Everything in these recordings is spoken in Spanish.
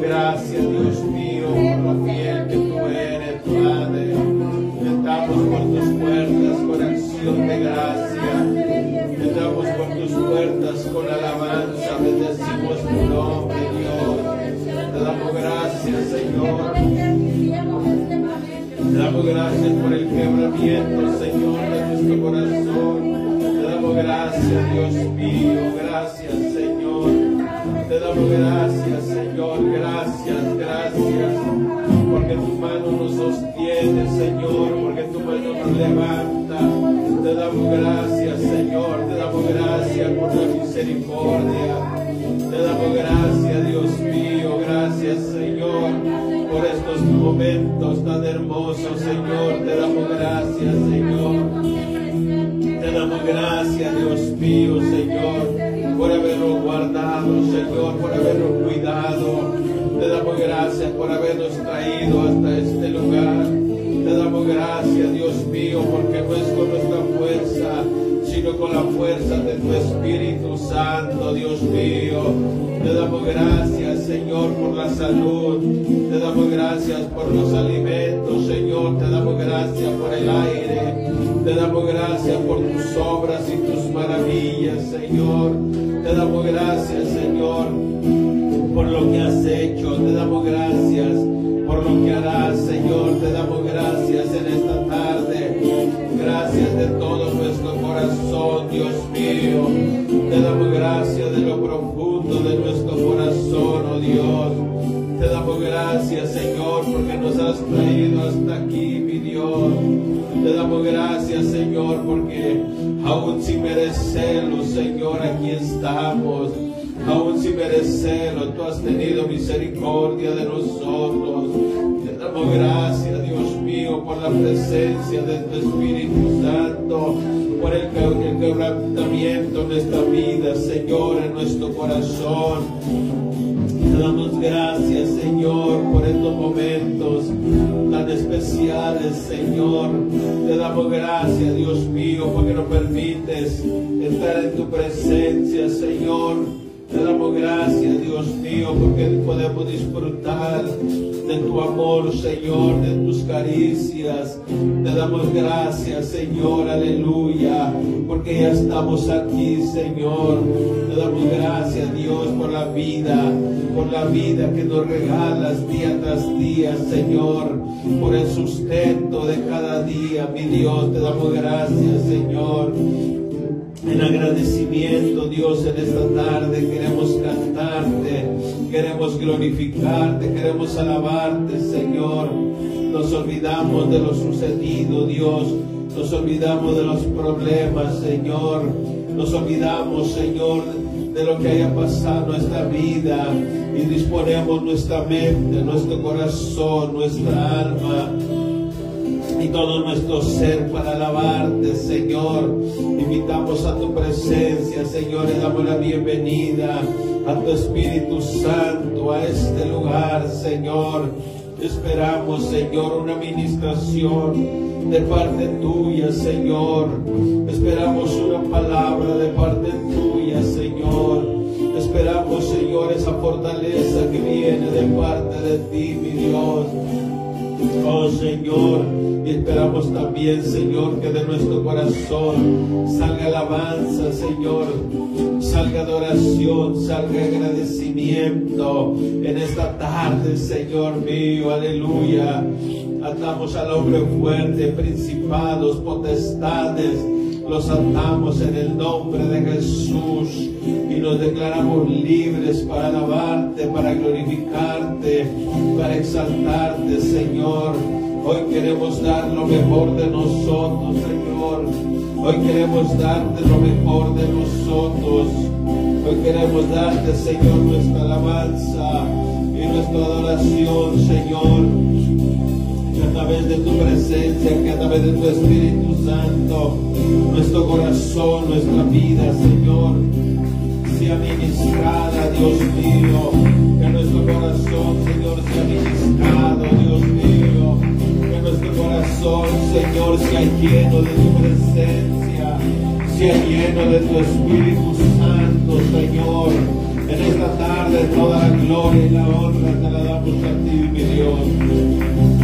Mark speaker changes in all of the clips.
Speaker 1: gracias, Dios mío, por lo fiel que tú eres, Padre. Entramos por tus puertas con acción de gracia. Entramos por tus puertas con alabanza. Bendecimos tu nombre, Dios. Te damos gracias, Señor. Te damos gracias por el quebramiento, Señor, de nuestro corazón. Te damos gracias, Dios mío. Señor. Gracias, Señor. Gracias, gracias. Porque tu mano nos sostiene, Señor. Porque tu mano nos levanta. Te damos gracias, Señor. Te damos gracias por la misericordia. Te damos gracias, Dios mío. Gracias, Señor, por estos momentos tan hermosos, Señor. Te damos gracias, Señor. Te damos gracias en esta tarde. Gracias de todo nuestro corazón, Dios mío. Te damos gracias de lo profundo de nuestro corazón, oh Dios. Te damos gracias, Señor, porque nos has traído hasta aquí, mi Dios. Te damos gracias, Señor, porque aún sin merecerlo, Señor, aquí estamos. Aún sin merecerlo, tú has tenido misericordia de nosotros. Damos gracias, Dios mío, por la presencia de tu Espíritu Santo, por el, el quebrantamiento en nuestra vida, Señor, en nuestro corazón. Te damos gracias, Señor, por estos momentos tan especiales, Señor. Te damos gracias, Dios mío, porque nos permites estar en tu presencia, Señor. Te damos gracias, Dios mío, porque podemos disfrutar de tu amor, Señor, de tus caricias. Te damos gracias, Señor, aleluya, porque ya estamos aquí, Señor. Te damos gracias, Dios, por la vida, por la vida que nos regalas día tras día, Señor, por el sustento de cada día, mi Dios. Te damos gracias, Señor. En agradecimiento, Dios, en esta tarde queremos cantarte, queremos glorificarte, queremos alabarte, Señor. Nos olvidamos de lo sucedido, Dios. Nos olvidamos de los problemas, Señor. Nos olvidamos, Señor, de lo que haya pasado en nuestra vida y disponemos nuestra mente, nuestro corazón, nuestra alma y todo nuestro ser para alabarte, Señor. Invitamos a tu presencia, Señor, y damos la bienvenida a tu Espíritu Santo a este lugar, Señor. Esperamos, Señor, una administración de parte tuya, Señor. Esperamos una palabra de parte tuya, Señor. Esperamos, Señor, esa fortaleza que viene de parte de ti, mi Dios. Oh Señor, y esperamos también, Señor, que de nuestro corazón salga alabanza, Señor, salga adoración, salga agradecimiento en esta tarde, Señor mío, aleluya. Atamos al hombre fuerte, principados, potestades, los atamos en el nombre de Jesús y nos declaramos libres para alabarte, para glorificarte, para exaltarte, Señor. Hoy queremos dar lo mejor de nosotros, Señor. Hoy queremos darte lo mejor de nosotros. Hoy queremos darte, Señor, nuestra alabanza y nuestra adoración, Señor través de tu presencia, que a través de tu Espíritu Santo, nuestro corazón, nuestra vida, Señor, sea ministrada, Dios mío, que nuestro corazón, Señor, sea ministrado, Dios mío, que nuestro corazón, Señor, sea lleno de tu presencia, sea lleno de tu Espíritu Santo, Señor. En esta tarde, toda la gloria y la honra te la damos a ti, mi Dios.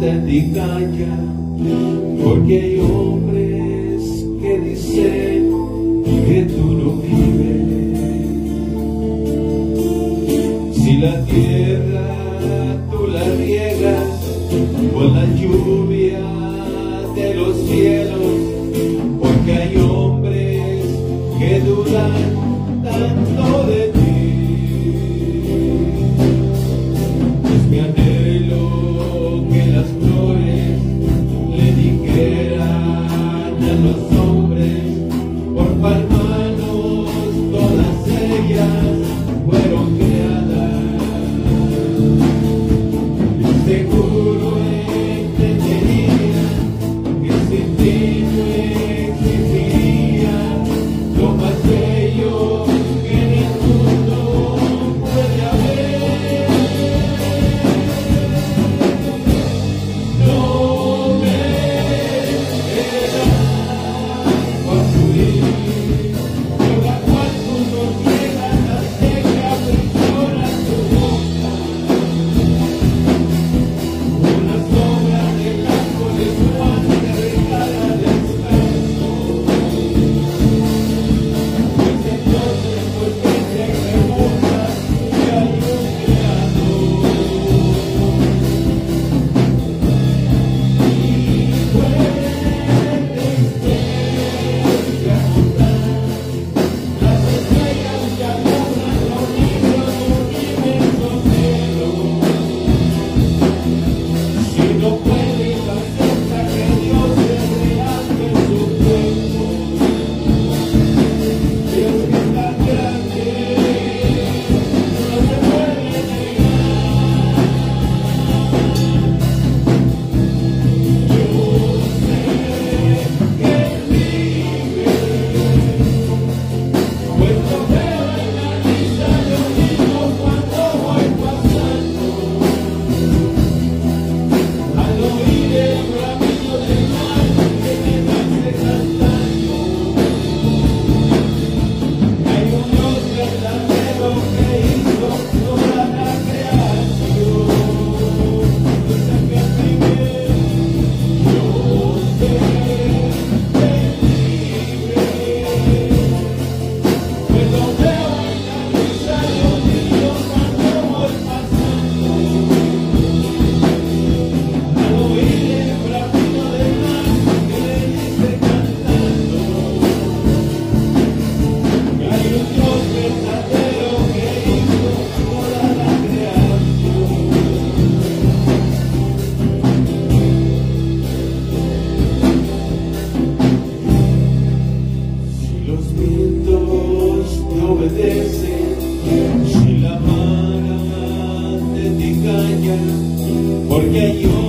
Speaker 1: Levántate y calla, porque hay hombres que dicen que tú no vives. Si la tierra porque yo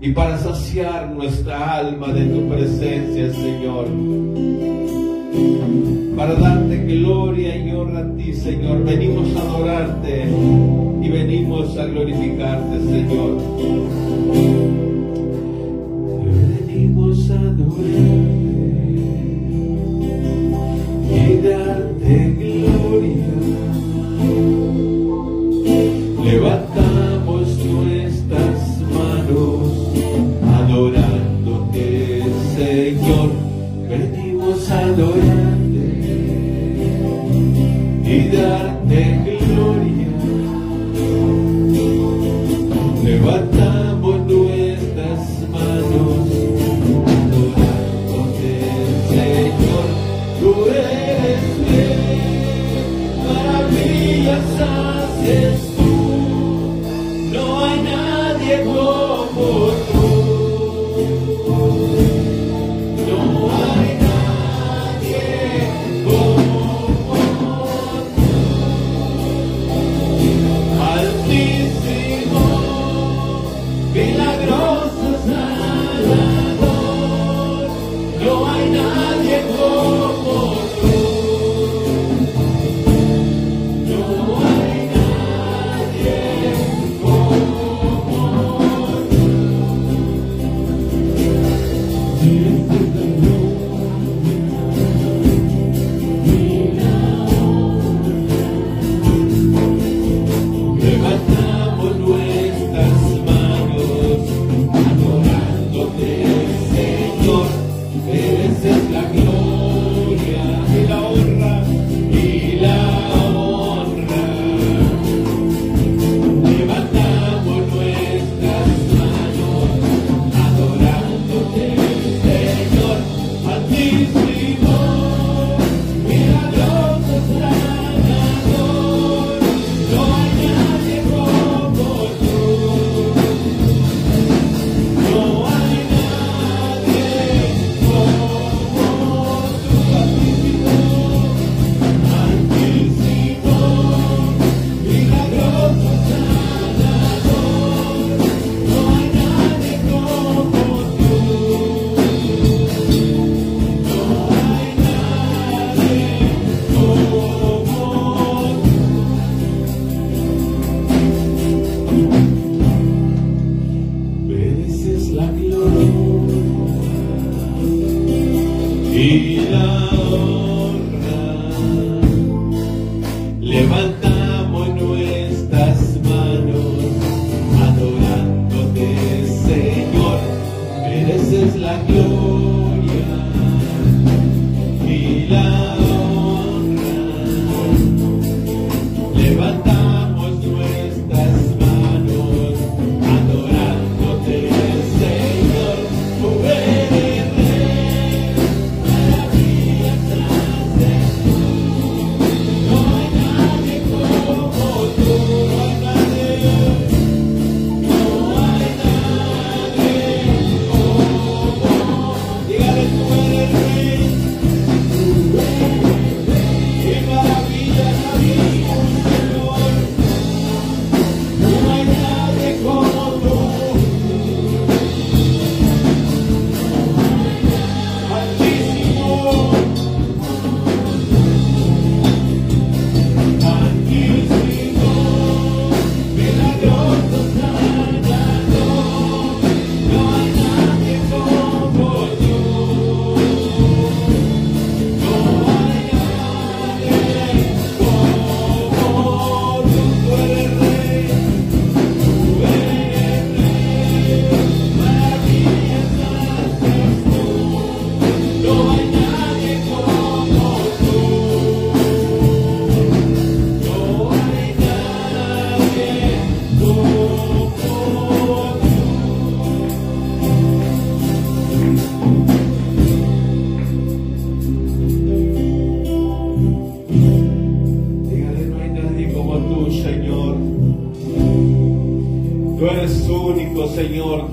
Speaker 1: y para saciar nuestra alma de tu presencia, Señor. Para darte gloria y honra a ti, Señor. Venimos a adorarte y venimos a glorificarte, Señor.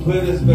Speaker 1: Señor, tú eres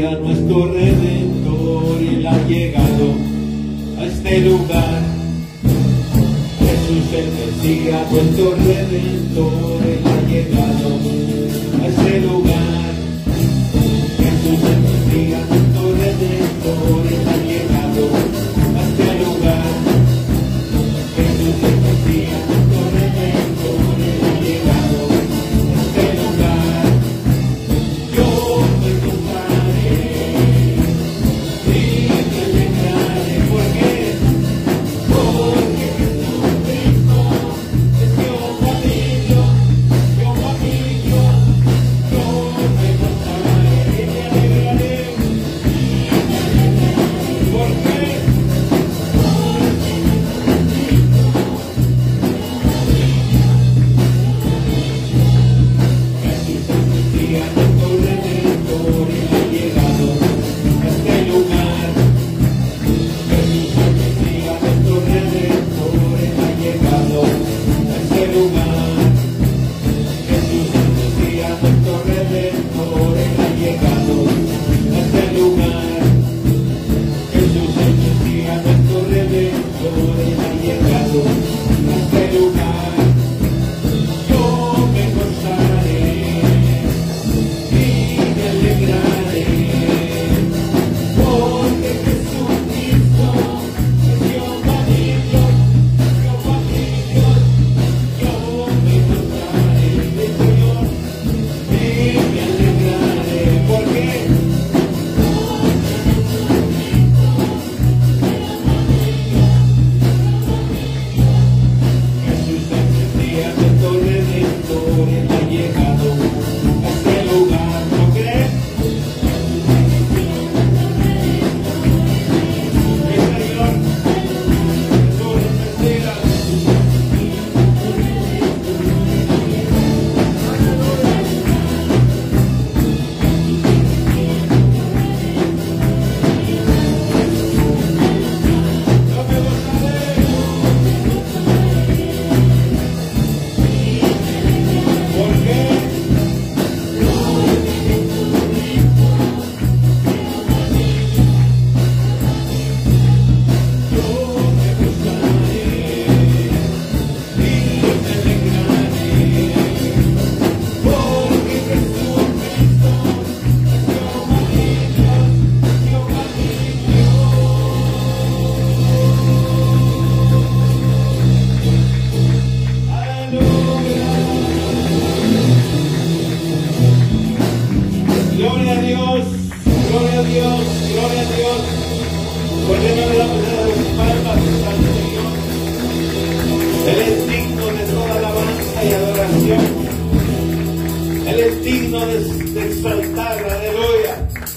Speaker 1: día nuestro Redentor Él ha llegado a este lugar. Jesús el Mesías, nuestro Redentor, Él ha llegado.